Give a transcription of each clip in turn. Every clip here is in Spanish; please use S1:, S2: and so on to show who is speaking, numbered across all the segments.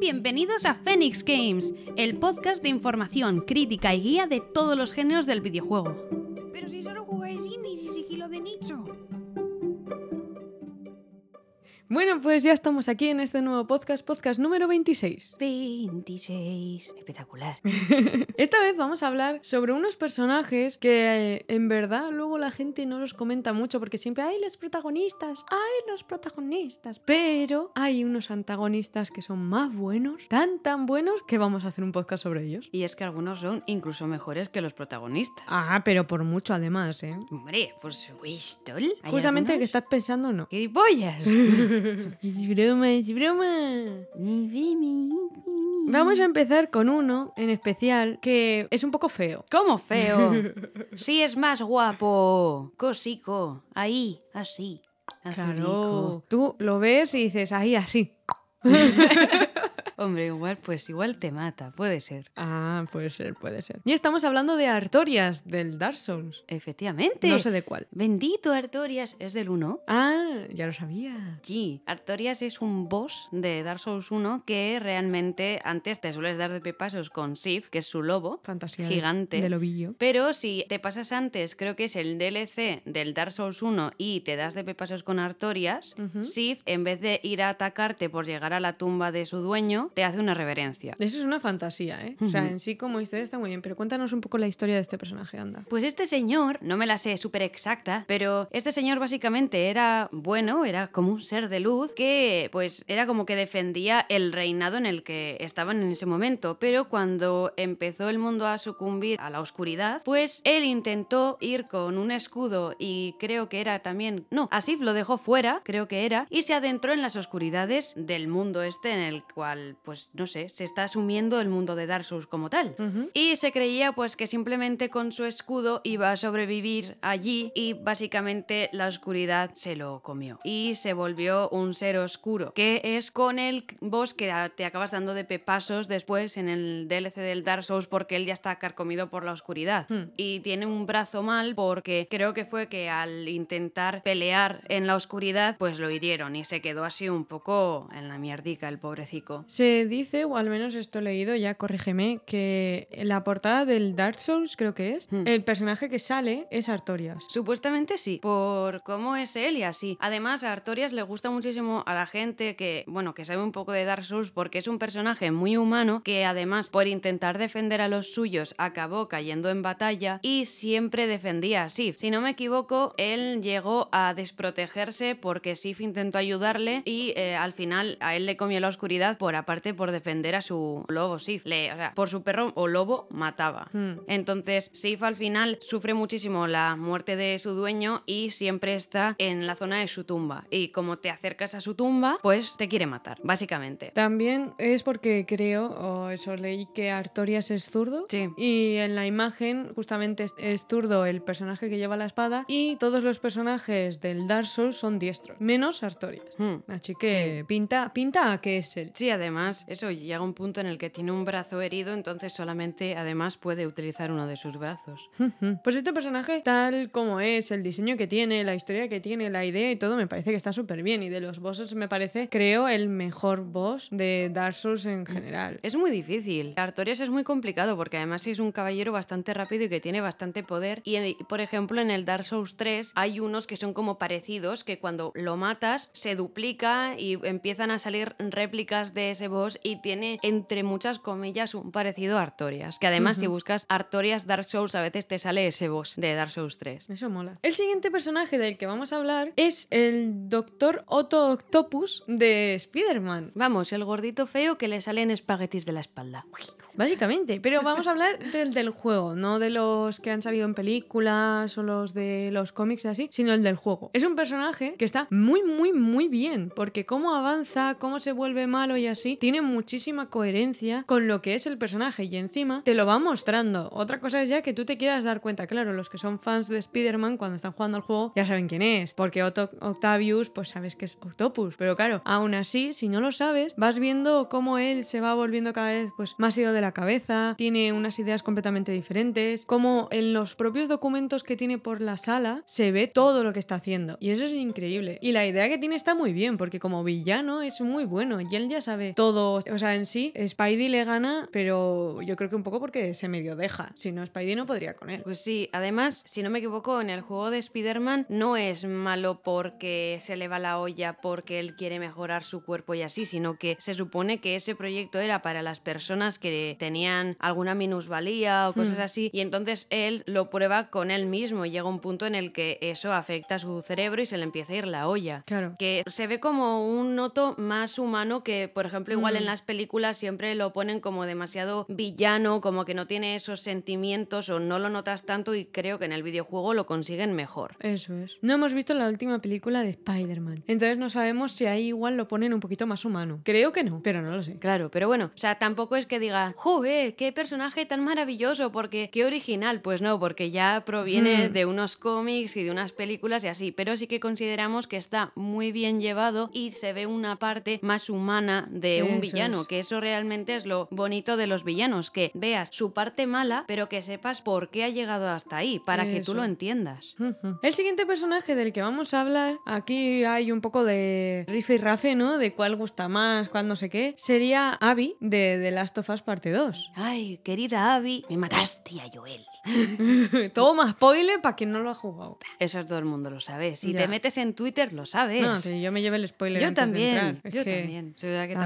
S1: Bienvenidos a Phoenix Games, el podcast de información, crítica y guía de todos los géneros del videojuego.
S2: Bueno, pues ya estamos aquí en este nuevo podcast, podcast número 26.
S3: 26. Espectacular.
S2: Esta vez vamos a hablar sobre unos personajes que eh, en verdad luego la gente no los comenta mucho porque siempre hay los protagonistas, hay los protagonistas. Pero hay unos antagonistas que son más buenos, tan tan buenos que vamos a hacer un podcast sobre ellos.
S1: Y es que algunos son incluso mejores que los protagonistas.
S2: Ah, pero por mucho además, ¿eh?
S1: Hombre, por supuesto. ¿Hay
S2: Justamente el que estás pensando no.
S1: ¡Qué pollas!
S2: Es broma, es broma. Vamos a empezar con uno en especial que es un poco feo.
S1: ¿Cómo feo? Sí es más guapo. Cosico. Ahí, así.
S2: Claro. Tú lo ves y dices, ahí así.
S1: Hombre, igual, pues igual te mata, puede ser.
S2: Ah, puede ser, puede ser. Y estamos hablando de Artorias del Dark Souls.
S1: Efectivamente.
S2: No sé de cuál.
S1: Bendito Artorias, ¿es del 1?
S2: Ah, ya lo sabía.
S1: Sí, Artorias es un boss de Dark Souls 1 que realmente antes te sueles dar de pepasos con Sif, que es su lobo.
S2: Fantasía
S1: Gigante.
S2: del ovillo.
S1: Pero si te pasas antes, creo que es el DLC del Dark Souls 1 y te das de pepasos con Artorias. Sif, en vez de ir a atacarte por llegar a la tumba de su dueño, te hace una reverencia.
S2: Eso es una fantasía, ¿eh? O sea, en sí como historia está muy bien, pero cuéntanos un poco la historia de este personaje, anda.
S1: Pues este señor, no me la sé súper exacta, pero este señor básicamente era bueno, era como un ser de luz que pues era como que defendía el reinado en el que estaban en ese momento, pero cuando empezó el mundo a sucumbir a la oscuridad, pues él intentó ir con un escudo y creo que era también, no, Asif lo dejó fuera, creo que era, y se adentró en las oscuridades del mundo este en el cual pues no sé, se está asumiendo el mundo de Dark Souls como tal. Y se creía pues que simplemente con su escudo iba a sobrevivir allí y básicamente la oscuridad se lo comió. Y se volvió un ser oscuro, que es con el boss que te acabas dando de pepasos después en el DLC del Dark Souls porque él ya está carcomido por la oscuridad.
S2: Hmm.
S1: Y tiene un brazo mal porque creo que fue que al intentar pelear en la oscuridad pues lo hirieron y se quedó así un poco en la mierdica el pobrecico.
S2: Se dice, o al menos esto he leído, ya corrígeme, que en la portada del Dark Souls, creo que es,
S1: Hmm.
S2: el personaje que sale es Artorias.
S1: Supuestamente sí, por cómo es él y así. Además, a Artorias le gusta muchísimo a la gente que, bueno, que sabe un poco de Dark Souls porque es un personaje muy humano que además por intentar defender a los suyos acabó cayendo en batalla y siempre defendía a Sif. Si no me equivoco, él llegó a desprotegerse porque Sif intentó ayudarle y eh, al final a él le comió la oscuridad por aparte por defender a su lobo Sif. Le, o sea, por su perro o lobo mataba.
S2: Hmm.
S1: Entonces, Sif al final sufre muchísimo la muerte de su dueño y siempre está en la zona de su tumba. Y como te acercas a su tumba, pues te quiere matar, básicamente.
S2: También es porque creo, o eso leí, que Artorias es zurdo.
S1: Sí.
S2: Y en la imagen justamente es, zurdo el personaje que lleva la espada y todos los personajes del Dark Souls son diestros, menos Artorias.
S1: Hmm.
S2: Así que pinta, pinta a que es él.
S1: Sí, además, eso llega un punto en el que tiene un brazo herido, entonces solamente además puede utilizar uno de sus brazos.
S2: Pues este personaje, tal como es, el diseño que tiene, la historia que tiene, la idea y todo, me parece que está súper bien. Y de los bosses me parece, creo, el mejor boss de Dark Souls en general.
S1: Es muy difícil. Artorias es muy complicado porque además es un caballero bastante rápido y que tiene bastante poder. Y en- por ejemplo en el Dark Souls 3 hay unos que son como parecidos que cuando lo matas se duplica y empiezan a salir réplicas de ese boss y tiene entre muchas comillas un parecido a Artorias. Que además si buscas Artorias Dark Souls a veces te sale ese boss de Dark Souls 3.
S2: Eso mola. El siguiente personaje del que vamos a hablar es el Doctor Otto Octopus de Spider-Man.
S1: Vamos, el gordito feo que le salen espaguetis de la espalda.
S2: Básicamente, pero vamos a hablar del del juego, no de los que han salido en películas o los de los cómics y así, sino el del juego. Es un personaje que está muy, muy, muy bien, porque cómo avanza, cómo se vuelve malo y así, tiene muchísima coherencia con lo que es el personaje y encima te lo va mostrando. Otra cosa es ya que tú te quieras dar cuenta, claro, los que son fans de Spider-Man cuando están jugando al juego ya saben quién es, porque Octavius, pues sabes que es Octopus, pero claro, aún así, si no lo sabes, vas viendo cómo él se va volviendo cada vez pues más ido de la cabeza, tiene unas ideas completamente diferentes, cómo en los propios documentos que tiene por la sala se ve todo lo que está haciendo y eso es increíble. Y la idea que tiene está muy bien porque como villano es muy bueno y él ya sabe todo todo. O sea, en sí, Spidey le gana, pero yo creo que un poco porque se medio deja. Si no, Spidey no podría con él.
S1: Pues sí, además, si no me equivoco, en el juego de Spider-Man no es malo porque se le va la olla porque él quiere mejorar su cuerpo y así, sino que se supone que ese proyecto era para las personas que tenían alguna minusvalía o cosas
S2: Hmm.
S1: así, y entonces él lo prueba con él mismo y llega un punto en el que eso afecta a su cerebro y se le empieza a ir la olla.
S2: Claro.
S1: Que se ve como un noto más humano que, por ejemplo, igual en las películas siempre lo ponen como demasiado villano, como que no tiene esos sentimientos o no lo notas tanto y creo que en el videojuego lo consiguen mejor.
S2: Eso es. No hemos visto la última película de Spider-Man. Entonces no sabemos si ahí igual lo ponen un poquito más humano. Creo que no, pero no lo sé.
S1: Claro, pero bueno, o sea, tampoco es que diga, ¡joder! ¡Qué personaje tan maravilloso! Porque, ¡qué original! Pues no, porque ya proviene de unos cómics y de unas películas y así, pero sí que consideramos que está muy bien llevado y se ve una parte más humana de un villano,
S2: es.
S1: que eso realmente es lo bonito de los villanos, que veas su parte mala, pero que sepas por qué ha llegado hasta ahí, para que tú lo entiendas.
S2: El siguiente personaje del que vamos a hablar, aquí hay un poco de rife y rafe, ¿no? De cuál gusta más, cuál no sé qué. Sería Abby de The Last of Us Parte 2.
S1: Ay, querida Abby, me mataste a Joel.
S2: Toma, spoiler para quien no lo ha jugado.
S1: Eso todo el mundo lo sabe. Si
S2: Ya.
S1: te metes en Twitter, lo sabes.
S2: No, si yo me llevé el spoiler
S1: Yo
S2: antes
S1: también,
S2: de entrar. Es
S1: yo
S2: que-
S1: también. O sea que
S2: la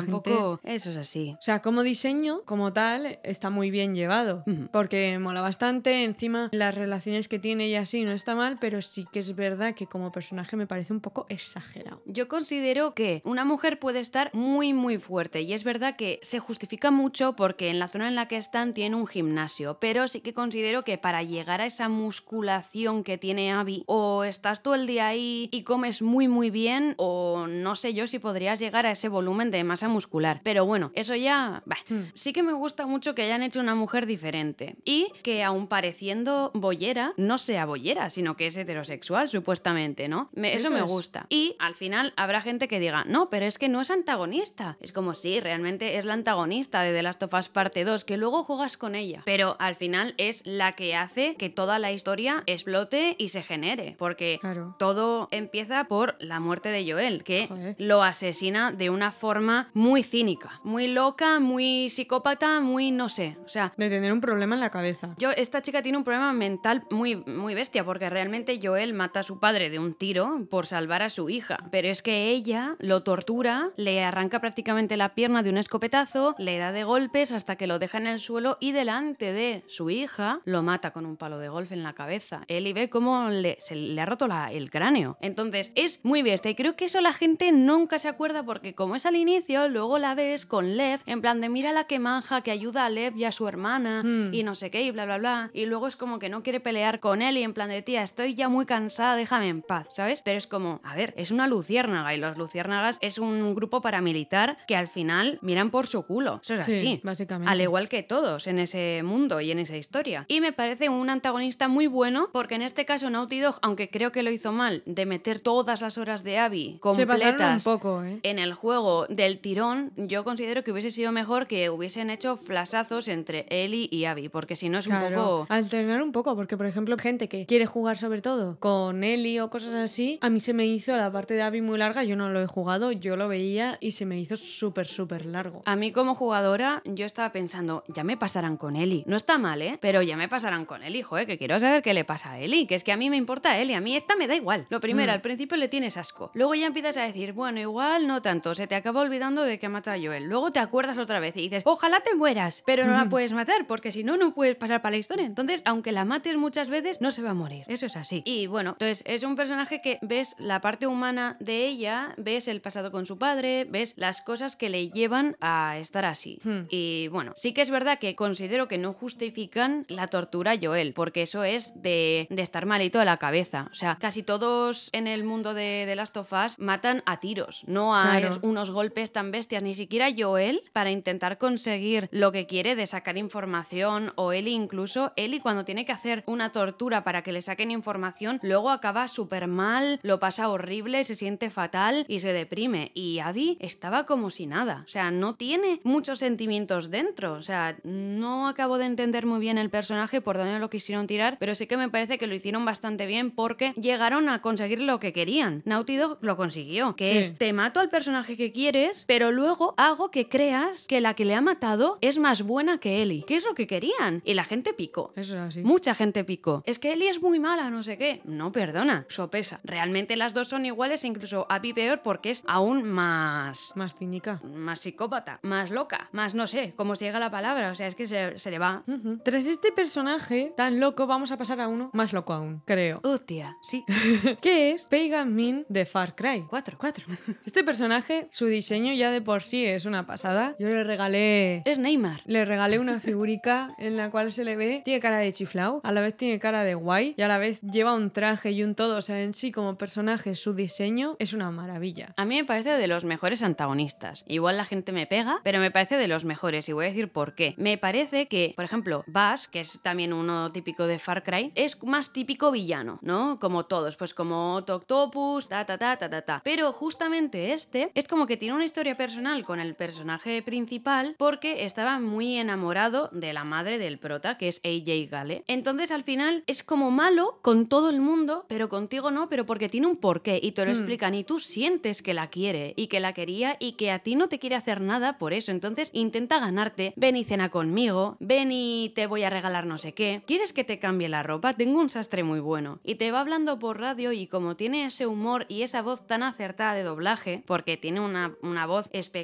S1: Eso es así.
S2: O sea, como diseño, como tal, está muy bien llevado. Porque mola bastante. Encima, las relaciones que tiene y así no está mal, pero sí que es verdad que como personaje me parece un poco exagerado.
S1: Yo considero que una mujer puede estar muy muy fuerte y es verdad que se justifica mucho porque en la zona en la que están tiene un gimnasio, pero sí que considero que para llegar a esa musculación que tiene Abby o estás todo el día ahí y comes muy muy bien o no sé yo si podrías llegar a ese volumen de masa muscular. Pero bueno, eso ya... bah.
S2: Hmm.
S1: Sí que me gusta mucho que hayan hecho una mujer diferente y que aun pareciendo boyera, no sea boyera, sino que es heterosexual supuestamente, ¿no? Me- eso,
S2: Eso
S1: me
S2: es.
S1: gusta. Y al final habrá gente que diga, no, pero es que no es antagonista. Es como sí, realmente es la antagonista de The Last of Us Parte 2, que luego juegas con ella. Pero al final es la que hace que toda la historia explote y se genere. Porque
S2: Claro.
S1: todo empieza por la muerte de Joel, que
S2: Joder.
S1: lo asesina de una forma muy cínica, muy loca, muy psicópata, muy no sé. O sea,
S2: De tener un problema en la cabeza.
S1: yo, esta chica tiene un problema mental muy, muy bestia, porque realmente Joel mata a su padre de un tiro por salvar a su hija. Pero es que ella lo tortura, le arranca prácticamente la pierna de un escopetazo, le da de golpes hasta que lo deja en el suelo y delante de su hija lo mata con un palo de golf en la cabeza. Él y ve cómo le, se le ha roto la- el cráneo. Entonces, es muy bestia y creo que eso la gente nunca se acuerda porque como es al inicio, luego la ves con Lev, en plan de mira la que manja que ayuda a Lev y a su hermana
S2: Hmm.
S1: y no sé qué y bla bla bla. Y luego es como que no quiere pelear con él y en plan de tía, estoy ya muy cansada, déjame en paz, ¿sabes? Pero es como, a ver, es una luciérnaga y los luciérnagas es un grupo paramilitar que al final miran por su culo. Eso es
S2: Sí,
S1: así.
S2: básicamente.
S1: Al igual que todos en ese mundo y en esa historia. Y me parece un antagonista muy bueno porque en este caso Naughty Dog, aunque creo que lo hizo mal, de meter todas las horas de Abby
S2: Se pasaron un
S1: completas
S2: poco, ¿eh?
S1: en el juego del tirón, yo considero que hubiese sido mejor que hubiesen hecho flasazos entre Ellie y Abby, porque si no es un
S2: Claro,
S1: poco...
S2: alternar un poco, porque por ejemplo, gente que quiere jugar sobre todo con Ellie o cosas así, a mí se me hizo la parte de Abby muy larga, yo no lo he jugado, yo lo veía y se me hizo súper, súper largo.
S1: A mí como jugadora, yo estaba pensando, ya me pasarán con Ellie. No está mal, ¿eh? Pero ya me pasarán con Ellie, joder, que quiero saber qué le pasa a Ellie, que es que a mí me importa Ellie, a mí esta me da igual. Lo primero,
S2: Mm.
S1: al principio le tienes asco. Luego ya empiezas a decir, bueno, igual no tanto, se te acaba olvidando de que mata a Joel. Luego te acuerdas otra vez y dices, ojalá te mueras, pero no la puedes matar, porque si no, no puedes pasar para la historia. Entonces, aunque la mates muchas veces, no se va a morir. Eso es así. Y bueno, entonces es un personaje que ves la parte humana de ella, ves el pasado con su padre, ves las cosas que le llevan a estar así.
S2: Hmm.
S1: Y bueno, sí que es verdad que considero que no justifican la tortura a Joel, porque eso es de, de estar malito de la cabeza. O sea, casi todos en el mundo de, de Last of Us matan a tiros, no a
S2: Claro.
S1: unos golpes tan bestias, ni siquiera Joel para intentar conseguir lo que quiere de sacar información, o Ellie incluso, Ellie cuando tiene que hacer una tortura para que le saquen información, luego acaba súper mal, lo pasa horrible, se siente fatal y se deprime. Y Abby estaba como si nada, o sea, no tiene muchos sentimientos dentro, o sea, no acabo de entender muy bien el personaje por dónde lo quisieron tirar, pero sí que me parece que lo hicieron bastante bien porque llegaron a conseguir lo que querían. Naughty Dog lo consiguió, que
S2: Sí.
S1: es te mato al personaje que quieres, pero luego luego hago que creas que la que le ha matado es más buena que Ellie. ¿Qué es lo que querían? Y la gente picó.
S2: Eso es así.
S1: Mucha gente picó. Es que Ellie es muy mala, no sé qué. No, perdona, sopesa. Realmente las dos son iguales, incluso Abby peor porque es aún más...
S2: Más cínica.
S1: más psicópata, más loca, más no sé, cómo se llega la palabra, o sea, es que se, se le va.
S2: Tras este personaje tan loco, vamos a pasar a uno más loco aún, creo.
S1: Hostia, sí.
S2: que es Pagan Min de Far Cry.
S1: Cuatro.
S2: Cuatro. Este personaje, su diseño ya de por sí es una pasada. Yo le regalé.
S1: Es Neymar.
S2: Le regalé una figurica en la cual se le ve, tiene cara de chiflau, a la vez tiene cara de guay y a la vez lleva un traje y un todo. O sea, en sí como personaje, su diseño es una maravilla.
S1: A mí me parece de los mejores antagonistas. Igual la gente me pega, pero me parece de los mejores y voy a decir por qué. Me parece que, por ejemplo, Bass, que es también uno típico de Far Cry, es más típico villano, ¿no? Como todos, pues como Octopus, ta ta ta ta ta ta. Pero justamente este es como que tiene una historia personal con el personaje principal porque estaba muy enamorado de la madre del prota, que es AJ Gale. Entonces al final es como malo con todo el mundo, pero contigo no, pero porque tiene un porqué y te lo
S2: Hmm.
S1: explican y tú sientes que la quiere y que la quería y que a ti no te quiere hacer nada por eso. Entonces intenta ganarte, ven y cena conmigo, ven y te voy a regalar no sé qué. ¿Quieres que te cambie la ropa? Tengo un sastre muy bueno. Y te va hablando por radio y como tiene ese humor y esa voz tan acertada de doblaje, porque tiene una, una voz espectacular,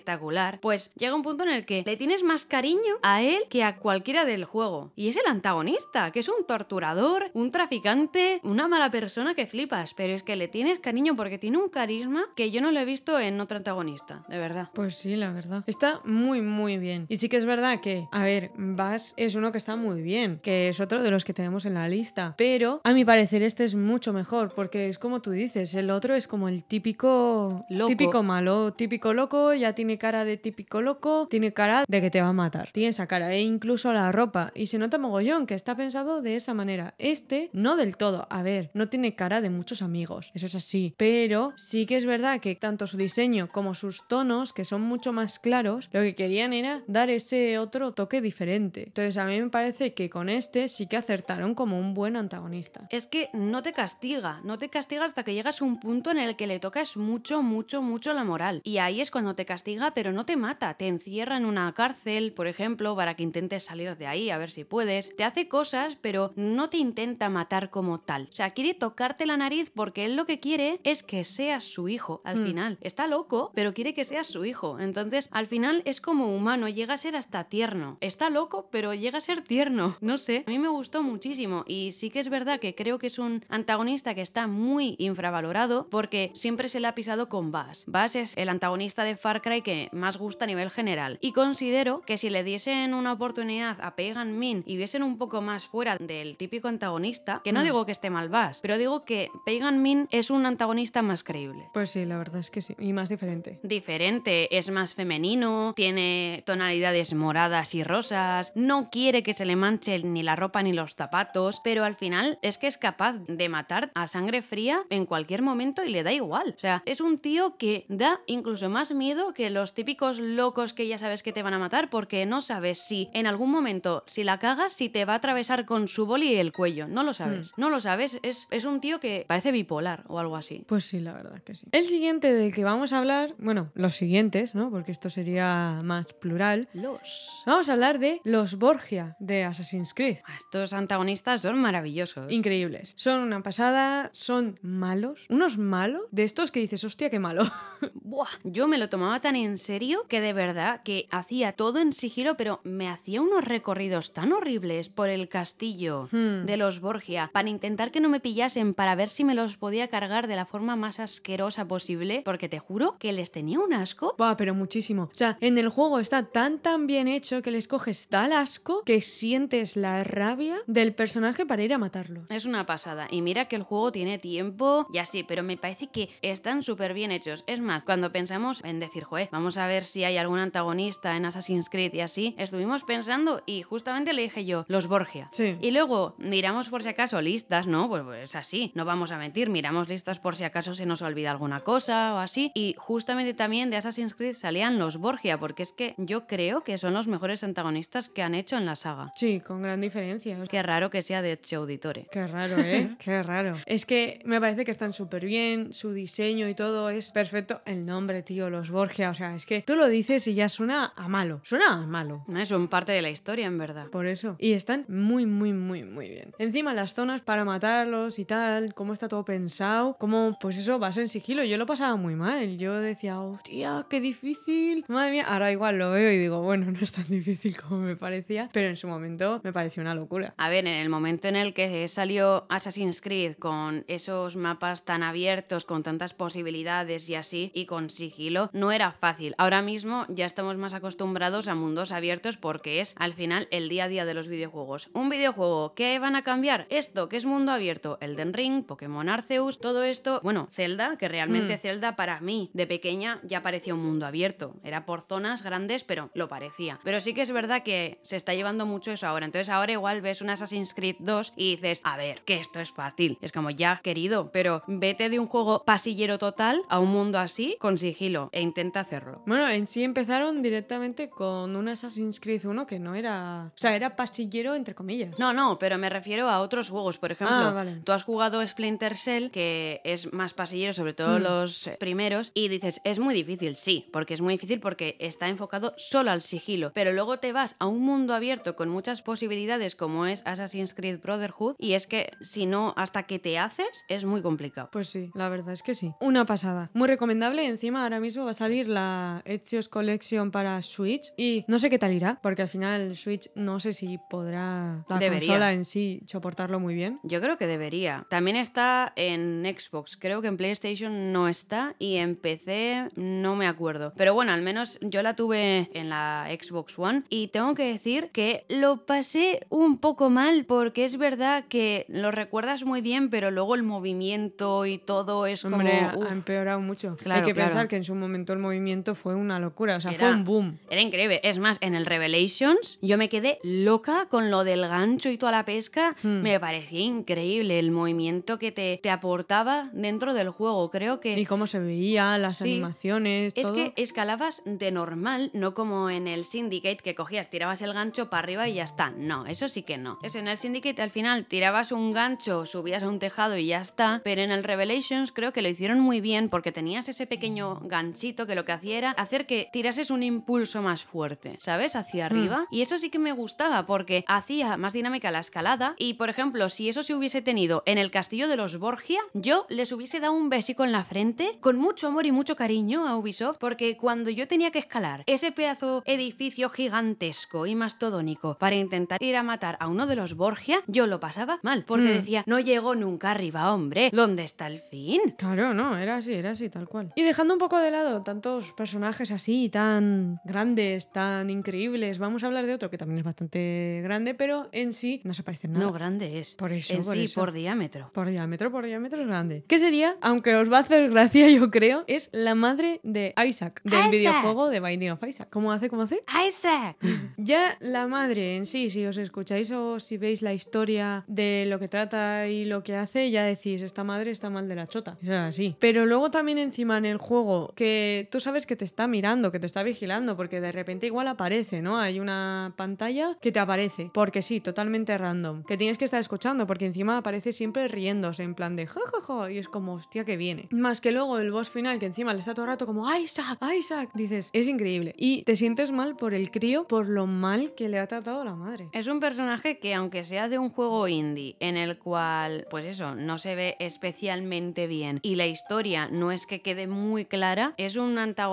S1: pues llega un punto en el que le tienes más cariño a él que a cualquiera del juego. Y es el antagonista, que es un torturador, un traficante, una mala persona que flipas, pero es que le tienes cariño porque tiene un carisma que yo no lo he visto en otro antagonista, de verdad.
S2: Pues sí, la verdad. Está muy, muy bien. Y sí que es verdad que, a ver, Bass es uno que está muy bien, que es otro de los que tenemos en la lista. Pero, a mi parecer, este es mucho mejor, porque es como tú dices, el otro es como el típico...
S1: Loco.
S2: Típico malo, típico loco, ya tiene cara de típico loco, tiene cara de que te va a matar. Tiene esa cara, e incluso la ropa. Y se nota mogollón que está pensado de esa manera. Este, no del todo. A ver, no tiene cara de muchos amigos, eso es así. Pero sí que es verdad que tanto su diseño como sus tonos, que son mucho más claros, lo que querían era dar ese otro toque diferente. Entonces a mí me parece que con este sí que acertaron como un buen antagonista.
S1: Es que no te castiga, no te castiga hasta que llegas a un punto en el que le tocas mucho, mucho, mucho la moral. Y ahí es cuando te castiga, pero no te mata. Te encierra en una cárcel, por ejemplo, para que intentes salir de ahí, a ver si puedes. Te hace cosas, pero no te intenta matar como tal. O sea, quiere tocarte la nariz porque él lo que quiere es que seas su hijo al
S2: Hmm.
S1: final. Está loco, pero quiere que seas su hijo. Entonces, al final es como humano, llega a ser hasta tierno. Está loco, pero llega a ser tierno. No sé, a mí me gustó muchísimo y sí que es verdad que creo que es un antagonista que está muy infravalorado porque siempre se le ha pisado con Bass. Bass es el antagonista de Far Cry que más gusta a nivel general y considero que si le diesen una oportunidad a Pagan Min y viesen un poco más fuera del típico antagonista, que no
S2: Mm.
S1: digo que esté mal Bass, pero digo que Pagan Min es un antagonista más creíble
S2: Pues sí, la verdad es que sí. Y más diferente.
S1: diferente, es más femenino, tiene tonalidades moradas y rosas, no quiere que se le manche ni la ropa ni los zapatos, pero al final es que es capaz de matar a sangre fría en cualquier momento y le da igual. O sea, es un tío que da incluso más miedo que los típicos locos que ya sabes que te van a matar porque no sabes si en algún momento, si la cagas, si te va a atravesar con su boli el cuello. No lo sabes. No lo sabes. Es, es un tío que parece bipolar o algo así.
S2: Pues sí, la verdad que sí. El siguiente del que vamos a hablar, bueno, los siguientes, ¿no? Porque esto sería más plural.
S1: Los...
S2: Vamos a hablar de los Borgia de Assassin's Creed.
S1: Estos antagonistas son maravillosos.
S2: Increíbles. Son una pasada, son malos. Unos malos de estos que dices, hostia, qué malo.
S1: Buah, yo me lo tomaba tan en serio que de verdad que hacía todo en sigilo, pero me hacía unos recorridos tan horribles por el castillo
S2: Hmm.
S1: de los Borgia para intentar que no me pillasen, para ver si me los podía cargar de la forma más asquerosa posible, porque te juro que les tenía un asco.
S2: Buah, pero muchísimo. O sea, en el juego está tan tan bien hecho que les coges tal asco que sientes la rabia del personaje para ir a matarlo.
S1: Es una pasada. Y mira que el juego tiene tiempo y así, pero me parece que están súper bien hechos. Es más, cuando pensamos en decir, vamos a ver si hay algún antagonista en Assassin's Creed y así, estuvimos pensando y justamente le dije yo, los Borgia.
S2: Sí.
S1: Y luego miramos por si acaso listas, ¿no? Pues, pues así, no vamos a mentir, miramos listas por si acaso se nos olvida alguna cosa o así. Y justamente también de Assassin's Creed salían los Borgia, porque es que yo creo que son los mejores antagonistas que han hecho en la saga.
S2: Sí, con gran diferencia.
S1: Qué raro que sea de Ezio Auditore.
S2: Qué raro, ¿eh? Qué raro. Es que me parece que están súper bien, su diseño y todo es perfecto. El nombre, tío, los Borgia. O sea, sea, es que tú lo dices y ya suena a malo. Suena a malo.
S1: No es un parte de la historia, en verdad.
S2: Por eso. Y están muy, muy, muy, muy bien. Encima las zonas para matarlos y tal, cómo está todo pensado, cómo, pues eso, vas en sigilo. Yo lo pasaba muy mal. Yo decía, hostia, qué difícil. Madre mía, ahora igual lo veo y digo, bueno, no es tan difícil como me parecía, pero en su momento me pareció una locura.
S1: A ver, en el momento en el que salió Assassin's Creed con esos mapas tan abiertos, con tantas posibilidades y así, y con sigilo, no era fácil. Ahora mismo ya estamos más acostumbrados a mundos abiertos porque es al final el día a día de los videojuegos. Un videojuego, ¿qué van a cambiar? Esto, que es mundo abierto, Elden Ring, Pokémon Arceus, todo esto, bueno, Zelda, que realmente
S2: Hmm.
S1: Zelda para mí de pequeña ya parecía un mundo abierto. Era por zonas grandes, pero lo parecía. Pero sí que es verdad que se está llevando mucho eso ahora. Entonces ahora igual ves un Assassin's Creed 2 y dices, a ver, que esto es fácil. Es como ya querido, pero vete de un juego pasillero total a un mundo así con sigilo e intenta hacerlo.
S2: Bueno, en sí empezaron directamente con un Assassin's Creed 1 que no era. O sea, era pasillero entre comillas.
S1: No, no, pero me refiero a otros juegos. Por ejemplo,
S2: Ah, vale.
S1: tú has jugado Splinter Cell, que es más pasillero, sobre todo
S2: Hmm.
S1: los primeros, y dices, es muy difícil, sí, porque es muy difícil porque está enfocado solo al sigilo. Pero luego te vas a un mundo abierto con muchas posibilidades, como es Assassin's Creed Brotherhood, y es que si no, hasta que te haces, es muy complicado.
S2: Pues sí, la verdad es que sí. Una pasada. Muy recomendable. Encima ahora mismo va a salir la Ezio's Collection para Switch. Y no sé qué tal irá, porque al final Switch no sé si podrá la
S1: Debería.
S2: consola en sí soportarlo muy bien.
S1: Yo creo que debería. También está en Xbox. Creo que en PlayStation no está y en PC no me acuerdo. Pero bueno, al menos yo la tuve en la Xbox One y tengo que decir que lo pasé un poco mal porque es verdad que lo recuerdas muy bien, pero luego el movimiento y todo es
S2: Hombre,
S1: como... uf.
S2: ha empeorado mucho.
S1: Claro,
S2: Hay que
S1: claro.
S2: pensar que en su momento el movimiento fue una locura. O sea,
S1: Era-
S2: fue un boom.
S1: Era increíble. Es más, en el Revelations yo me quedé loca con lo del gancho y toda la pesca.
S2: Hmm.
S1: Me parecía increíble el movimiento que te, te aportaba dentro del juego. Creo que...
S2: Y cómo se veía, las
S1: Sí.
S2: animaciones,
S1: Es
S2: todo.
S1: que escalabas de normal, no como en el Syndicate que cogías, tirabas el gancho para arriba y ya está. No, eso sí que no. Es en el Syndicate al final tirabas un gancho, subías a un tejado y ya está. Pero en el Revelations creo que lo hicieron muy bien porque tenías ese pequeño ganchito que lo que hacía era hacer que tirases un impulso más fuerte, ¿sabes? Hacia arriba. Y eso sí que me gustaba porque hacía más dinámica la escalada. Y por ejemplo, si eso se hubiese tenido en el castillo de los Borgia, yo les hubiese dado un besico en la frente con mucho amor y mucho cariño a Ubisoft porque cuando yo tenía que escalar ese pedazo edificio gigantesco y mastodónico para intentar ir a matar a uno de los Borgia, yo lo pasaba mal porque
S2: Mm.
S1: decía, no llego nunca arriba, hombre, ¿dónde está el fin?
S2: Claro, no, era así, era así, tal cual. Y dejando un poco de lado tantos personajes así, tan grandes, tan increíbles, vamos a hablar de otro que también es bastante grande, pero en sí no se parece nada.
S1: No, grande es.
S2: Por eso,
S1: En
S2: por
S1: sí,
S2: eso.
S1: por diámetro.
S2: Por diámetro, por diámetro es grande. ¿Qué sería? Aunque os va a hacer gracia, yo creo, es la madre de Isaac, del
S1: Isaac.
S2: videojuego de Binding of Isaac. ¿Cómo hace? ¿Cómo hace?
S1: Isaac.
S2: Ya la madre en sí, si os escucháis o si veis la historia de lo que trata y lo que hace, ya decís, esta madre está mal de la chota. Es así. Pero luego también encima en el juego, que tú sabes que te está mirando, que te está vigilando, porque de repente igual aparece, ¿no? Hay una pantalla que te aparece, porque sí, totalmente random. Que tienes que estar escuchando, porque encima aparece siempre riéndose, en plan de jajaja, y es como, hostia, que viene. Más que luego el boss final, que encima le está todo el rato como, Isaac, Isaac, dices, es increíble. Y te sientes mal por el crío, por lo mal que le ha tratado la madre.
S1: Es un personaje que aunque sea de un juego indie en el cual, pues eso, no se ve especialmente bien y la historia no es que quede muy clara, es un antagonista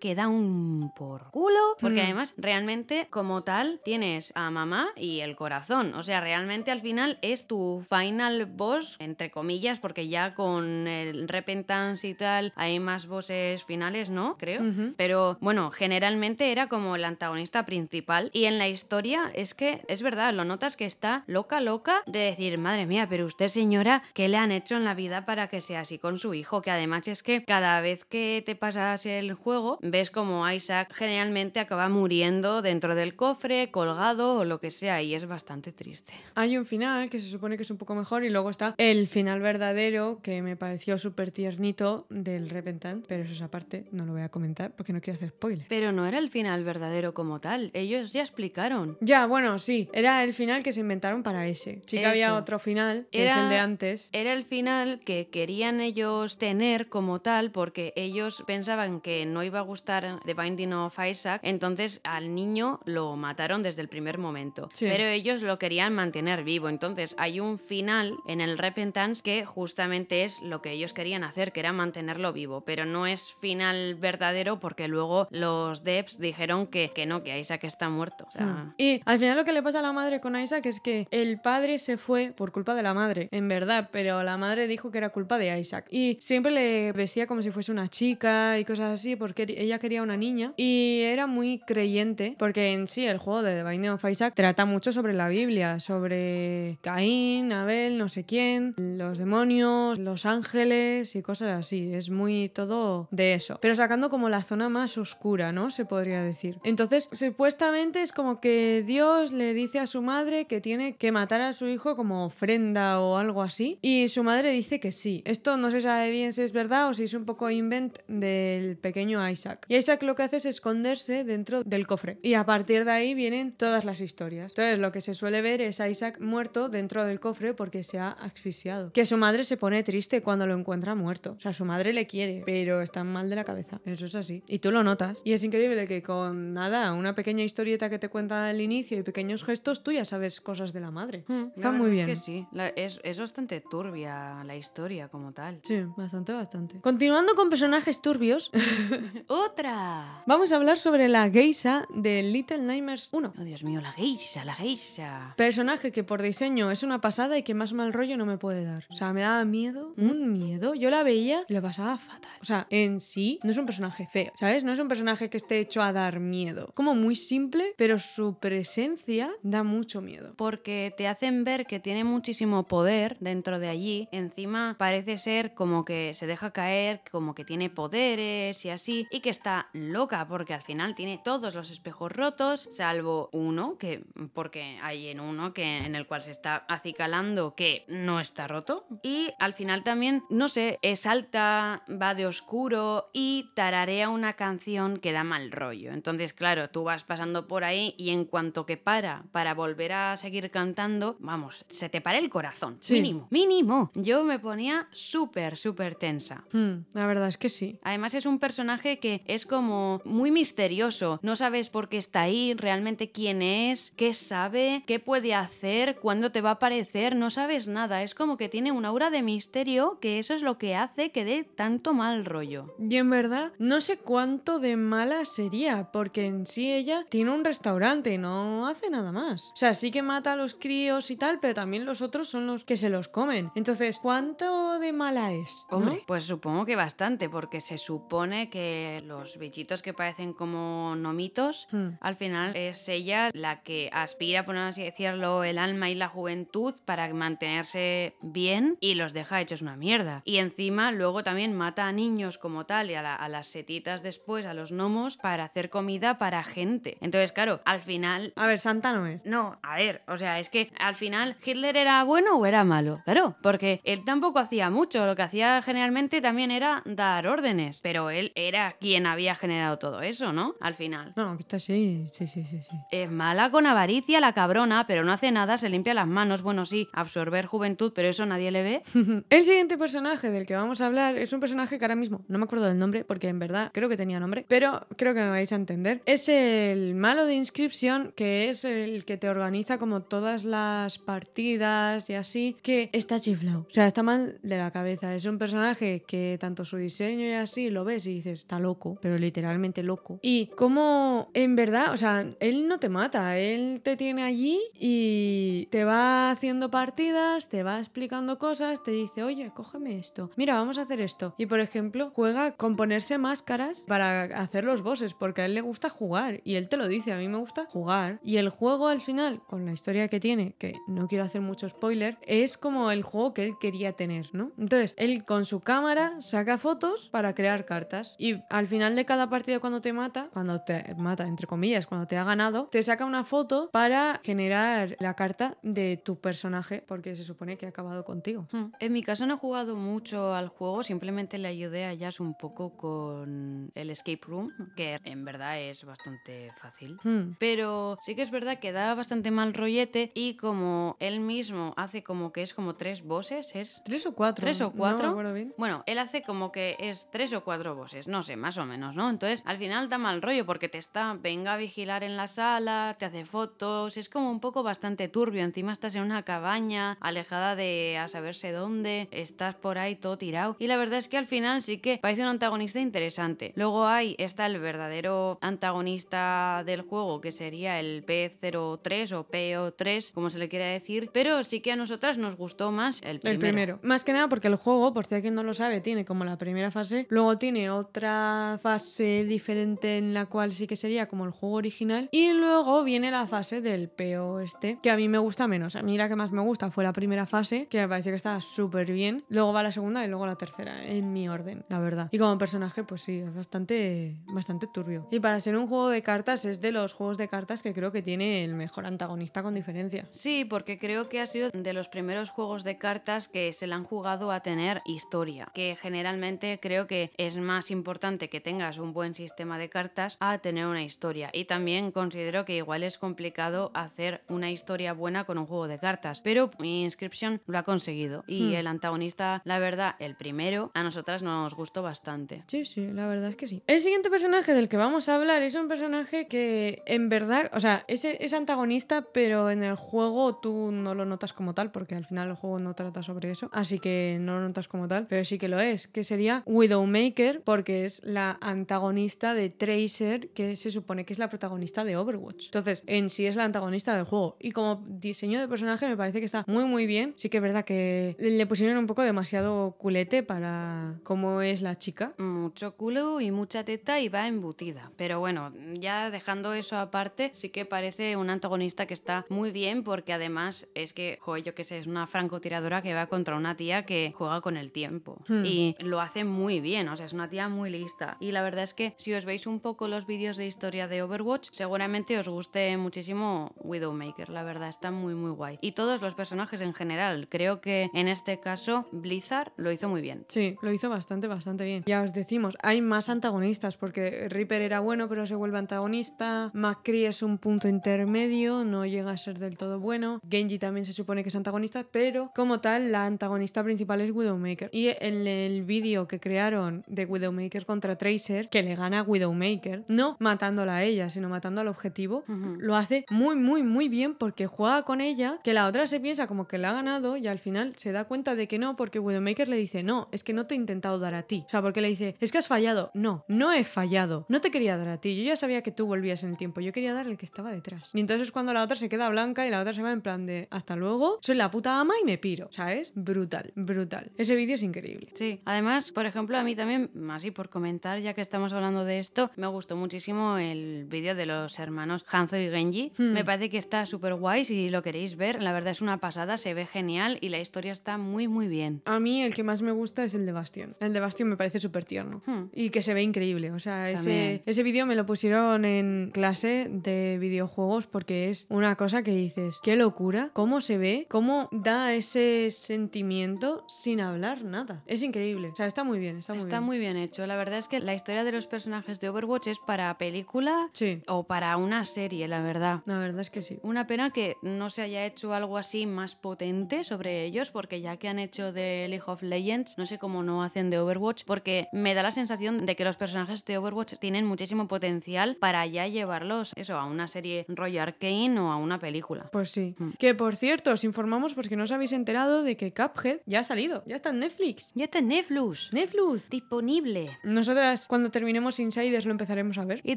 S1: que da un por culo, porque
S2: Mm.
S1: además realmente como tal tienes a mamá y el corazón, o sea, realmente al final es tu final boss, entre comillas, porque ya con el Repentance y tal hay más bosses finales, ¿no? Creo. Pero bueno, generalmente era como el antagonista principal. Y en la historia es que es verdad, lo notas que está loca, loca de decir, madre mía, pero usted señora, ¿qué le han hecho en la vida para que sea así con su hijo? Que además es que cada vez que te pasas el juego, ves como Isaac generalmente acaba muriendo dentro del cofre, colgado o lo que sea, y es bastante triste.
S2: Hay un final que se supone que es un poco mejor y luego está el final verdadero que me pareció súper tiernito del Repentant, pero eso esa parte no lo voy a comentar porque no quiero hacer spoiler.
S1: Pero no era el final verdadero como tal, ellos ya explicaron.
S2: Ya, bueno, sí, era el final que se inventaron para ese. Sí que había otro final, que es
S1: Era-
S2: el de antes.
S1: Era el final que querían ellos tener como tal porque ellos pensaban que que no iba a gustar The Binding of Isaac, entonces al niño lo mataron desde el primer momento.
S2: Sí.
S1: Pero ellos lo querían mantener vivo. Entonces hay un final en el Repentance que justamente es lo que ellos querían hacer, que era mantenerlo vivo. Pero no es final verdadero porque luego los devs dijeron que, que no, que Isaac está muerto. O sea,
S2: Hmm. Y al final lo que le pasa a la madre con Isaac es que el padre se fue por culpa de la madre, en verdad, pero la madre dijo que era culpa de Isaac. Y siempre le vestía como si fuese una chica y cosas así, porque ella quería una niña. Y era muy creyente, porque en sí el juego de The Binding of Isaac trata mucho sobre la Biblia, sobre Caín, Abel, no sé quién, los demonios, los ángeles y cosas así. Es muy todo de eso. Pero sacando como la zona más oscura, ¿no? Se podría decir. Entonces, supuestamente es como que Dios le dice a su madre que tiene que matar a su hijo como ofrenda o algo así. Y su madre dice que sí. Esto no se sabe bien si es verdad o si es un poco invent del pequeño Isaac. Y Isaac lo que hace es esconderse dentro del cofre. Y a partir de ahí vienen todas las historias. Entonces, lo que se suele ver es a Isaac muerto dentro del cofre porque se ha asfixiado. Que su madre se pone triste cuando lo encuentra muerto. O sea, su madre le quiere, pero está mal de la cabeza. Eso es así. Y tú lo notas. Y es increíble que con nada, una pequeña historieta que te cuenta al inicio y pequeños gestos, tú ya sabes cosas de la madre.
S1: la
S2: Está muy
S1: es
S2: bien.
S1: que sí, La- es, es bastante turbia la historia como tal.
S2: Sí, bastante, bastante. Continuando con personajes turbios,
S1: ¡Otra!
S2: vamos a hablar sobre la geisa de Little Nightmares 1.
S1: Oh, Dios mío, la geisha, la geisha.
S2: Personaje que por diseño es una pasada y que más mal rollo no me puede dar. O sea, me daba miedo, un miedo. Yo la veía y lo pasaba fatal. O sea, en sí no es un personaje feo, ¿sabes? No es un personaje que esté hecho a dar miedo. Como muy simple, pero su presencia da mucho miedo.
S1: Porque te hacen ver que tiene muchísimo poder dentro de allí. Encima parece ser como que se deja caer, como que tiene poderes y así. Y que está loca porque al final tiene todos los espejos rotos, salvo uno, que porque hay en uno que en el cual se está acicalando que no está roto. Y al final también, no sé, es alta, va de oscuro y tararea una canción que da mal rollo. Entonces, claro, tú vas pasando por ahí y en cuanto que para para volver a seguir cantando, vamos, se te para el corazón.
S2: Sí.
S1: Mínimo, mínimo. Yo me ponía súper, súper tensa.
S2: Hmm, la verdad es que sí.
S1: Además es un personaje que es como muy misterioso. No sabes por qué está ahí, realmente quién es, qué sabe, qué puede hacer, cuándo te va a aparecer, no sabes nada. Es como que tiene un aura de misterio que eso es lo que hace que dé tanto mal rollo.
S2: Y en verdad, no sé cuánto de mala sería, porque en sí ella tiene un restaurante y no hace nada más. O sea, sí que mata a los críos y tal, pero también los otros son los que se los comen. Entonces, ¿cuánto de mala es? ¿no?
S1: Hombre, pues supongo que bastante, porque se supone que los bichitos que parecen como nomitos,
S2: Hmm.
S1: al final es ella la que aspira, por así decirlo, el alma y la juventud para mantenerse bien y los deja hechos una mierda. Y encima luego también mata a niños como tal y a, la- a las setitas después, a los gnomos, para hacer comida para gente. Entonces, claro, al final...
S2: A ver, Santa no es.
S1: No, a ver, o sea, es que al final Hitler era bueno o era malo. Claro, porque él tampoco hacía mucho, lo que hacía generalmente también era dar órdenes, pero él era quien había generado todo eso, ¿no? Al final.
S2: No, está sí, sí, sí, sí, sí.
S1: Es mala con avaricia la cabrona, pero no hace nada, se limpia las manos. Bueno, sí, absorber juventud, pero eso nadie le ve.
S2: El siguiente personaje del que vamos a hablar es un personaje que ahora mismo no me acuerdo del nombre, porque en verdad creo que tenía nombre, pero creo que me vais a entender. Es el malo de inscripción, que es el que te organiza como todas las partidas y así, que está chiflado. O sea, está mal de la cabeza. Es un personaje que tanto su diseño y así lo ves y dices, está loco, pero literalmente loco. Y como en verdad, o sea, él no te mata, él te tiene allí y te va haciendo partidas, te va explicando cosas, te dice, oye, cógeme esto, mira, vamos a hacer esto. Y por ejemplo, juega con ponerse máscaras para hacer los bosses, porque a él le gusta jugar y él te lo dice, a mí me gusta jugar. Y el juego al final, con la historia que tiene, que no quiero hacer mucho spoiler, es como el juego que él quería tener, ¿no? Entonces, él con su cámara saca fotos para crear cartas y al final de cada partida cuando te mata, cuando te mata, entre comillas, cuando te ha ganado, te saca una foto para generar la carta de tu personaje, porque se supone que ha acabado contigo.
S1: Hmm. En mi caso no he jugado mucho al juego, simplemente le ayudé a Jazz un poco con el escape room, que en verdad es bastante fácil.
S2: Hmm.
S1: Pero sí que es verdad que da bastante mal rollete y como él mismo hace como que es como tres bosses, ¿es?
S2: ¿Tres o cuatro?
S1: ¿Tres o cuatro?
S2: bien.
S1: Bueno, él hace como que es tres o cuatro bosses. No sé, más o menos, ¿no? Entonces, al final da mal rollo porque te está, venga a vigilar en la sala, te hace fotos, es como un poco bastante turbio. Encima estás en una cabaña, alejada de a saberse dónde, estás por ahí todo tirado. Y la verdad es que al final sí que parece un antagonista interesante. Luego hay, está el verdadero antagonista del juego, que sería el P03 o PO3, como se le quiera decir, pero sí que a nosotras nos gustó más el primero.
S2: El primero. Más que nada porque el juego, por si alguien no lo sabe, tiene como la primera fase, luego tiene otra fase diferente en la cual sí que sería como el juego original, y luego viene la fase del PO este, que a mí me gusta menos. A mí la que más me gusta fue la primera fase, que me pareció que estaba súper bien. Luego va la segunda y luego la tercera, en mi orden, la verdad. Y como personaje, pues sí, es bastante, bastante turbio. Y para ser un juego de cartas, es de los juegos de cartas que creo que tiene el mejor antagonista con diferencia.
S1: Sí, porque creo que ha sido de los primeros juegos de cartas que se le han jugado a tener historia, que generalmente creo que es más importante que tengas un buen sistema de cartas a tener una historia. Y también considero que igual es complicado hacer una historia buena con un juego de cartas, pero Inscription lo ha conseguido. Y
S2: Hmm.
S1: el antagonista, la verdad, el primero, a nosotras nos gustó bastante.
S2: Sí, sí, la verdad es que sí. El siguiente personaje del que vamos a hablar es un personaje que en verdad, o sea, es, es antagonista, pero en el juego tú no lo notas como tal, porque al final el juego no trata sobre eso, así que no lo notas como tal, pero sí que lo es, que sería Widowmaker, porque es la antagonista de Tracer, que se supone que es la protagonista de Overwatch. Entonces, en sí es la antagonista del juego. Y como diseño de personaje me parece que está muy, muy bien. Sí que es verdad que le pusieron un poco demasiado culete para cómo es la chica.
S1: Mucho culo y mucha teta y va embutida. Pero bueno, ya dejando eso aparte, sí que parece un antagonista que está muy bien porque además es que, joder, yo qué sé, es una francotiradora que va contra una tía que juega con el tiempo.
S2: Hmm.
S1: Y lo hace muy bien, o sea, es una tía muy lista. Y la verdad es que si os veis un poco los vídeos de historia de Overwatch, seguramente os guste muchísimo Widowmaker, la verdad, está muy muy guay. Y todos los personajes en general, creo que en este caso Blizzard lo hizo muy bien.
S2: Sí, lo hizo bastante, bastante bien. Ya os decimos, hay más antagonistas porque Reaper era bueno pero se vuelve antagonista, McCree es un punto intermedio, no llega a ser del todo bueno, Genji también se supone que es antagonista, pero como tal la antagonista principal es Widowmaker. Y en el vídeo que crearon de Widowmaker contra Tracer, que le gana a Widowmaker, no matándola a ella, sino matando al objetivo, lo hace muy, muy, muy bien porque juega con ella, que la otra se piensa como que la ha ganado y al final se da cuenta de que no, porque Widowmaker le dice, no, es que no te he intentado dar a ti. O sea, porque le dice, es que has fallado. No, no he fallado. No te quería dar a ti. Yo ya sabía que tú volvías en el tiempo. Yo quería dar al que estaba detrás. Y entonces es cuando la otra se queda blanca y la otra se va en plan de, hasta luego, soy la puta ama y me piro. ¿Sabes? Brutal, brutal. Ese vídeo es increíble.
S1: Sí, además, por ejemplo, a mí también, así por comentar, ya que estamos hablando de esto, me gustó muchísimo el vídeo de los hermanos Hanzo y Genji.
S2: Hmm.
S1: Me parece que está súper guay, si lo queréis ver, la verdad es una pasada, se ve genial y la historia está muy, muy bien.
S2: A mí el que más me gusta es el de Bastion. El de Bastion me parece súper tierno.
S1: Hmm.
S2: Y que se ve increíble. O sea, ese, ese vídeo me lo pusieron en clase de videojuegos porque es una cosa que dices, qué locura, cómo se ve, cómo da ese sentimiento sin hablar nada. Es increíble. O sea, está muy bien, está muy
S1: Está
S2: bien.
S1: muy bien hecho. La verdad es que la historia de los personajes de Overwatch es para película
S2: Sí,
S1: o para una serie, la verdad.
S2: la verdad es que sí.
S1: Una pena que no se haya hecho algo así más potente sobre ellos, porque ya que han hecho de League of Legends, no sé cómo no hacen de Overwatch, porque me da la sensación de que los personajes de Overwatch tienen muchísimo potencial para ya llevarlos, eso, a una serie rollo Arcane o a una película.
S2: Pues sí.
S1: Mm.
S2: Que por cierto, os informamos porque no os habéis enterado de que Cuphead ya ha salido, ya está en Netflix.
S1: Ya está Netflix
S2: Netflix.
S1: disponible.
S2: Nosotras cuando terminemos Insiders lo empezaremos a ver.
S1: Y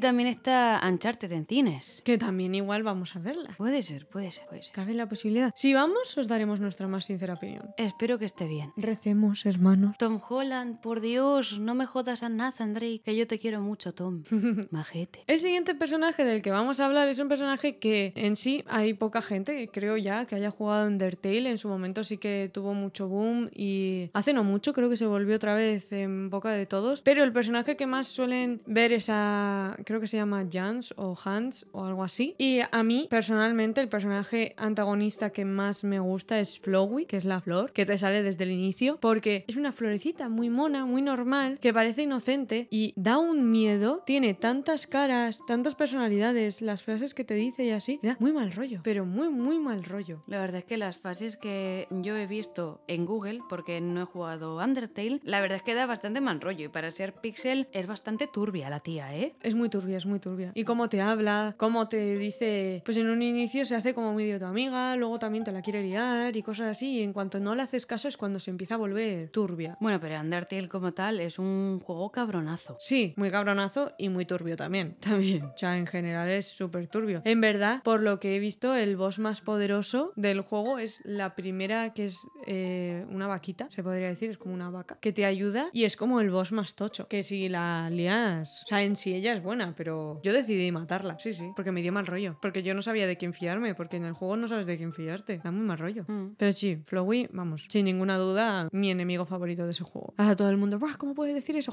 S1: también está Uncharted en cines.
S2: Que también igual vamos a verla.
S1: Puede ser, puede ser, puede ser.
S2: Cabe la posibilidad. Si vamos, os daremos nuestra más sincera opinión.
S1: Espero que esté bien.
S2: Recemos, hermanos.
S1: Tom Holland, por Dios, no me jodas a Nathan Drake, que yo te quiero mucho, Tom. Majete.
S2: El siguiente personaje del que vamos a hablar es un personaje que en sí hay poca gente, creo ya, que haya jugado Undertale. En su momento sí que tuvo mucho boom y hace no mucho creo que se volvió otra vez en boca de todos. Pero el personaje que más suelen ver es a, creo que se llama Jans o Hans o algo así. Y a mí, personalmente, el personaje antagonista que más me gusta es Flowey, que es la flor, que te sale desde el inicio, porque es una florecita muy mona, muy normal, que parece inocente y da un miedo, tiene tantas caras, tantas personalidades, las frases que te dice y así, me da muy mal rollo, pero muy, muy mal rollo.
S1: La verdad es que las fases que yo he visto en Google, porque no he jugado Undertale, la verdad es que da bastante mal rollo. Y para ser pixel es bastante turbia la tía, ¿eh?
S2: Es muy turbia, es muy turbia. Y cómo te habla, cómo te dice, pues en un inicio se hace como medio tu amiga, luego también te la quiere liar y cosas así, y en cuanto no le haces caso es cuando se empieza a volver turbia.
S1: Bueno, pero Undertale como tal es un juego cabronazo.
S2: Sí, muy cabronazo y muy turbio también.
S1: También.
S2: O sea, en general es súper turbio. En verdad, por lo que he visto, el boss más poderoso del juego es la primera que es eh, una vaquita, se podría decir, es como una vaca, que te ayuda y es como el boss más tocho. Que si la lías, o sea, en sí ella es buena, pero yo decidí matarla, sí, sí, porque me dio mal rollo. Porque yo no sabía de quién fiarme, porque en el juego no sabes de quién fiarte. Da muy mal rollo.
S1: Mm.
S2: Pero sí, Flowey, vamos, sin ninguna duda, mi enemigo favorito de ese juego. A todo el mundo, "Buah, ¿cómo puede decir eso?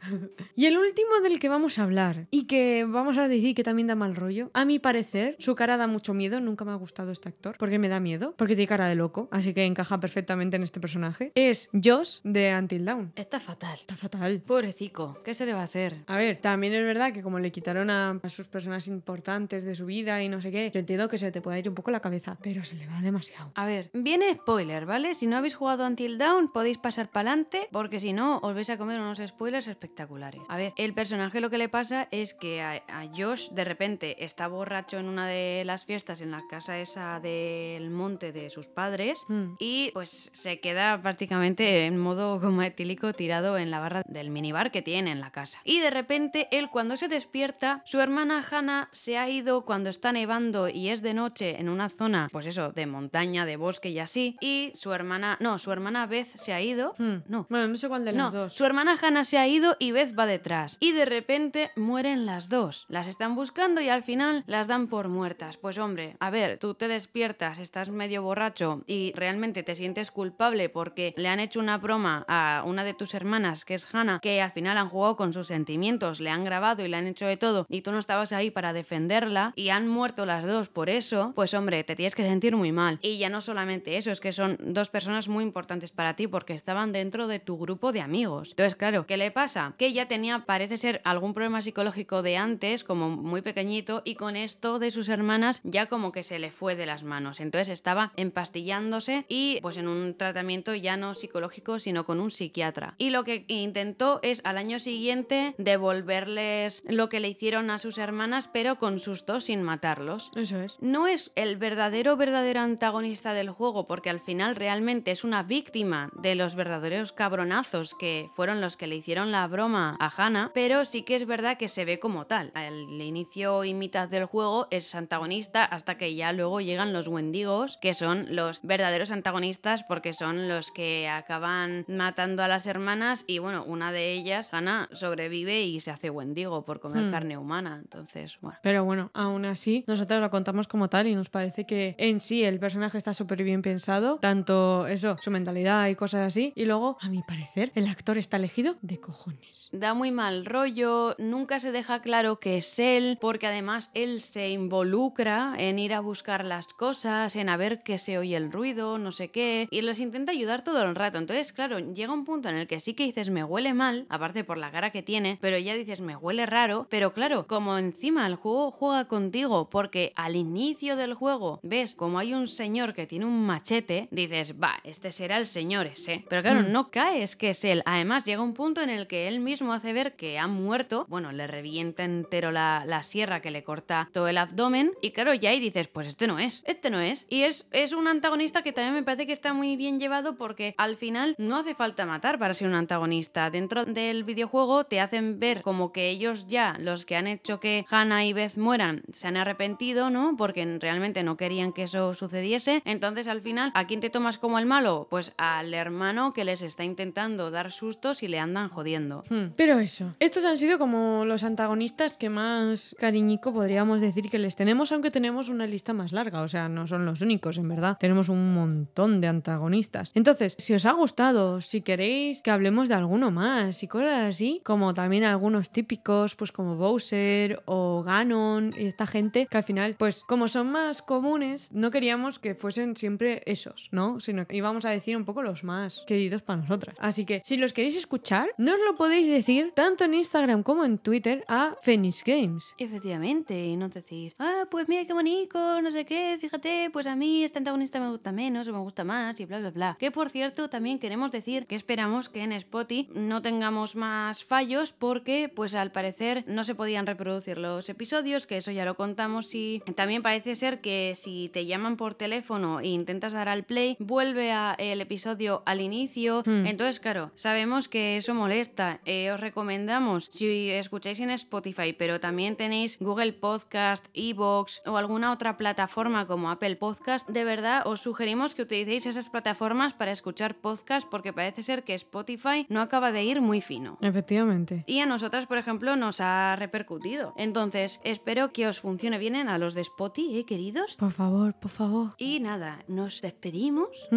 S2: y el último del que vamos a hablar y que vamos a decir que también da mal rollo, a mi parecer, su cara da mucho miedo. Nunca me ha gustado este actor porque me da miedo, porque tiene cara de loco, así que encaja perfectamente en este personaje. Es Josh de Until Dawn.
S1: Está fatal.
S2: Está fatal.
S1: Pobrecico, ¿qué se le va a hacer?
S2: A ver, también es verdad que como le quitaron a, a sus personas importantes de su vida y no sé qué, yo entiendo que se te pueda ir un poco la cabeza, pero se le va demasiado.
S1: A ver, viene spoiler, ¿vale? Si no habéis jugado Until Dawn, podéis pasar para adelante, porque si no, os vais a comer unos spoilers espectaculares. A ver, el personaje lo que le pasa es que a, a Josh de repente está borracho en una de las fiestas en la casa esa del monte de sus padres
S2: Mm.
S1: y pues se queda prácticamente en modo como etílico tirado en la barra del minibar que tiene en la casa. Y de repente él cuando se despierta, su hermana Hannah se ha ido cuando está nevando y es de noche en una zona, pues eso, de montaña, de bosque y así, y su hermana, no, su hermana Beth se ha ido,
S2: Hmm.
S1: no,
S2: Bueno, no sé cuál de
S1: no,
S2: los dos.
S1: su hermana Hannah se ha ido y Beth va detrás. Y de repente mueren las dos. Las están buscando y al final las dan por muertas. Pues hombre, a ver, tú te despiertas, estás medio borracho y realmente te sientes culpable porque le han hecho una broma a una de tus hermanas, que es Hannah, que al final han jugado con sus sentimientos, le han grabado y le han hecho de todo y tú no estabas ahí para defenderla y han muerto las dos por eso, pues hombre, te tienes que sentir muy mal. Y ya no solamente eso, es que son dos personas muy importantes para ti porque estaban dentro de tu grupo de amigos. Entonces, claro, ¿qué le pasa? Que ella tenía, parece ser, algún problema psicológico de antes, como muy pequeñito, y con esto de sus hermanas ya como que se le fue de las manos. Entonces estaba empastillándose y pues en un tratamiento ya no psicológico, sino con un psiquiatra. Y lo que intentó es al año siguiente devolverles lo que le hicieron a sus hermanas, pero con susto sin matarlos
S2: Eso es.
S1: no es el verdadero verdadero antagonista del juego porque al final realmente es una víctima de los verdaderos cabronazos que fueron los que le hicieron la broma a Hannah, pero sí que es verdad que se ve como tal. Al inicio y mitad del juego es antagonista hasta que ya luego llegan los Wendigos, que son los verdaderos antagonistas porque son los que acaban matando a las hermanas y bueno, una de ellas, Hannah, sobrevive y se hace Wendigo por comer
S2: Hmm.
S1: carne humana. Entonces, bueno.
S2: Pero bueno, aún así, nosotros lo contamos como tal y nos parece que en sí el personaje está súper bien pensado, tanto eso, su mentalidad y cosas así. Y luego, a mi parecer, el actor está elegido de cojones.
S1: Da muy mal rollo, nunca se deja claro que es él, porque además él se involucra en ir a buscar las cosas, en a ver que se oye el ruido, no sé qué, y los intenta ayudar todo el rato. Entonces, claro, llega un punto en el que sí que dices me huele mal, aparte por la cara que tiene, pero ya dices me huele raro, pero claro, como encima el juego juega contigo, porque al inicio del juego ves como hay un señor que tiene un machete, dices, va, este será el señor ese. Pero claro,
S2: Hmm.
S1: no caes que es él. Además, llega un punto en el que él mismo hace ver que ha muerto, bueno, le revienta entero la, la sierra que le corta todo el abdomen, y claro, ya ahí dices, pues este no es, este no es. Y es, es un antagonista que también me parece que está muy bien llevado porque al final no hace falta matar para ser un antagonista. Dentro del videojuego te hacen ver como que ellos ya, los que han hecho que Hannah y Beth mueran, se han arrepentido, ¿no? Porque realmente no querían que eso sucediese. Entonces al final, ¿a quién te tomas como el malo? Pues al hermano que les está intentando dar sustos y le andan jodiendo.
S2: Hmm. Pero eso, estos han sido como los antagonistas que más cariñico podríamos decir que les tenemos, aunque tenemos una lista más larga, o sea, no son los únicos, en verdad. Tenemos un montón de antagonistas. Entonces, si os ha gustado, si queréis que hablemos de alguno más y cosas así, como también algunos típicos, pues como Bowser o Ganon y esta gente, que al final, pues como son más comunes, no queríamos que fuesen siempre esos, ¿no? Sino que íbamos a decir un poco los más queridos para nosotras. Así que, si los queréis escuchar, no lo podéis decir tanto en Instagram como en Twitter a Phoenix Games.
S1: Efectivamente, y no decís, ah, pues mira qué bonito, no sé qué, fíjate, pues a mí este antagonista me gusta menos o me gusta más y bla, bla, bla. Que por cierto, también queremos decir que esperamos que en Spotify no tengamos más fallos porque pues al parecer no se podían reproducir los episodios, que eso ya lo contamos y también parece ser que si te llaman por teléfono e intentas dar al play, vuelve a el episodio al inicio.
S2: Hmm.
S1: Entonces, claro, sabemos que eso molesta. Eh, os recomendamos, si escucháis en Spotify, pero también tenéis Google Podcast, Evox o alguna otra plataforma como Apple Podcast, de verdad os sugerimos que utilicéis esas plataformas para escuchar podcast porque parece ser que Spotify no acaba de ir muy fino.
S2: Efectivamente.
S1: Y a nosotras, por ejemplo, nos ha repercutido. Entonces, espero que os funcione bien a los de Spotify, ¿eh, queridos?
S2: Por favor, por favor.
S1: Y nada, nos despedimos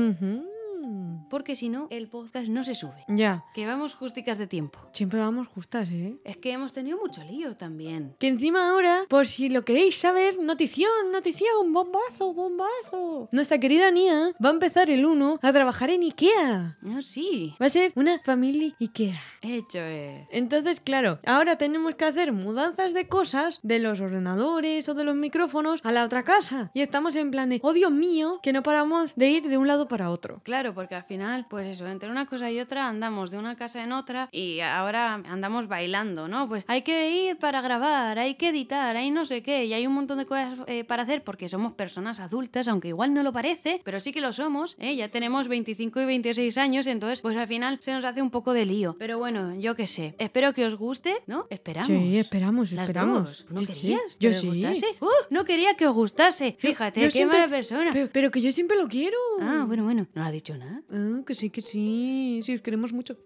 S2: Ujú.
S1: porque si no, el podcast no se sube.
S2: Ya.
S1: Que vamos justicas de tiempo.
S2: Siempre vamos justas, ¿eh?
S1: Es que hemos tenido mucho lío también.
S2: Que encima ahora, por si lo queréis saber, notición, notición, bombazo, bombazo. Nuestra querida Nia va a empezar el 1 a trabajar en Ikea.
S1: Ah, sí.
S2: Va a ser una familia Ikea.
S1: Hecho es.
S2: Entonces, claro, ahora tenemos que hacer mudanzas de cosas de los ordenadores o de los micrófonos a la otra casa. Y estamos en plan de, oh Dios mío, que no paramos de ir de un lado para otro.
S1: Claro, porque al final, pues eso, entre una cosa y otra andamos de una casa en otra y ahora andamos bailando, ¿no? Pues hay que ir para grabar, hay que editar, hay no sé qué, y hay un montón de cosas eh, para hacer porque somos personas adultas, aunque igual no lo parece, pero sí que lo somos, ¿eh? Ya tenemos 25 y 26 años, entonces pues al final se nos hace un poco de lío. Pero bueno, yo qué sé, espero que os guste, ¿no? Esperamos.
S2: Sí, esperamos,
S1: Las
S2: esperamos.
S1: dos. ¿No
S2: Sí, sí.
S1: querías?
S2: Yo sí.
S1: gustase? ¡Uh! no quería que os gustase. Fíjate,
S2: yo
S1: qué
S2: siempre-
S1: mala persona.
S2: Pero, pero que yo siempre lo quiero.
S1: Ah, bueno, bueno, no ha dicho
S2: Ah, que sí, que sí. Sí, os queremos mucho.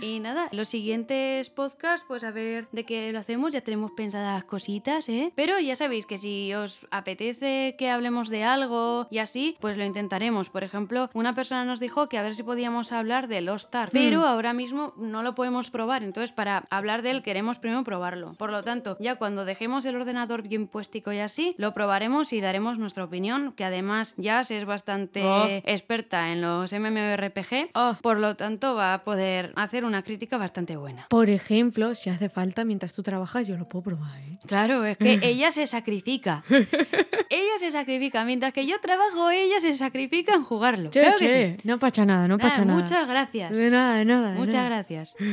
S1: Y nada, los siguientes podcasts, pues a ver de qué lo hacemos, ya tenemos pensadas cositas, ¿eh? Pero ya sabéis que si os apetece que hablemos de algo y así, pues lo intentaremos. Por ejemplo, una persona nos dijo que a ver si podíamos hablar de Lost Ark, pero ahora mismo no lo podemos probar, entonces para hablar de él queremos primero probarlo. Por lo tanto, ya cuando dejemos el ordenador bien puestico y así, lo probaremos y daremos nuestra opinión, que además ya es bastante
S2: Oh.
S1: experta en los MMORPG,
S2: Oh.
S1: por lo tanto va a poder hacer una crítica bastante buena.
S2: Por ejemplo, si hace falta mientras tú trabajas, yo lo puedo probar, ¿eh?
S1: Claro, es que ella se sacrifica. ella se sacrifica. Mientras que yo trabajo, ella se sacrifica en jugarlo.
S2: Che,
S1: Claro que
S2: che,
S1: sí.
S2: no pacha nada, no
S1: Ah,
S2: pacha nada.
S1: Muchas gracias.
S2: De nada, de nada. de
S1: Muchas
S2: nada.
S1: gracias.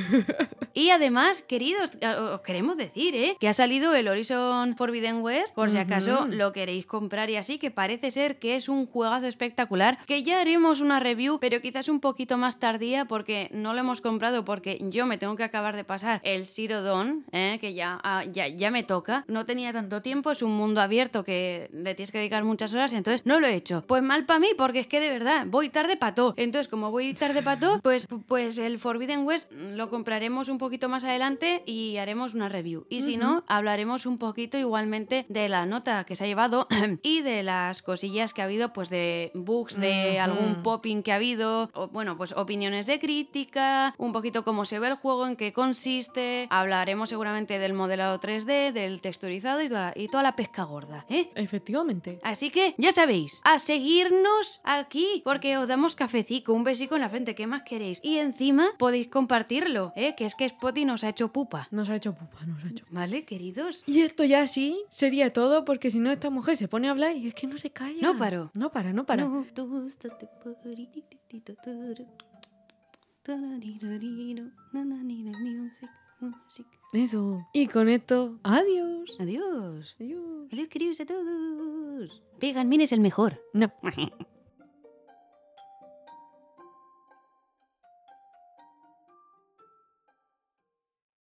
S1: Y además, queridos, os queremos decir, ¿eh? Que ha salido el Horizon Forbidden West, por si acaso lo queréis comprar y así, que parece ser que es un juegazo espectacular, que ya haremos una review, pero quizás un poquito más tardía porque no lo hemos comprado porque yo me tengo que acabar de pasar el Zero Dawn, ¿eh? que ya, ah, ya, ya me toca. No tenía tanto tiempo, es un mundo abierto que le tienes que dedicar muchas horas, entonces no lo he hecho. Pues mal para mí, porque es que de verdad voy tarde pato. Entonces, como voy tarde pato, pues, pues el Forbidden West lo compraremos un poquito más adelante y haremos una review. Y si no, hablaremos un poquito igualmente de la nota que se ha llevado y de las cosillas que ha habido, pues de bugs, de algún popping que ha habido, o, bueno, pues opiniones de crítica, un poquito cómo se ve el juego, en qué consiste. Hablaremos seguramente del modelado 3D, del texturizado y toda la, y toda la pesca gorda, ¿eh?
S2: Efectivamente.
S1: Así que ya sabéis, a seguirnos aquí, porque os damos cafecico, un besico en la frente, ¿qué más queréis? Y encima podéis compartirlo, ¿eh? Que es que Spotty nos ha hecho pupa.
S2: Nos ha hecho pupa, nos ha hecho.
S1: ¿Vale, queridos?
S2: Y esto ya sí sería todo, porque si no, esta mujer se pone a hablar y es que no se calla.
S1: No paro.
S2: No para, no para.
S1: No music, music.
S2: Eso. Y con esto, adiós.
S1: Adiós.
S2: Adiós.
S1: Adiós, queridos a todos. Vegan Min es el mejor.
S2: No.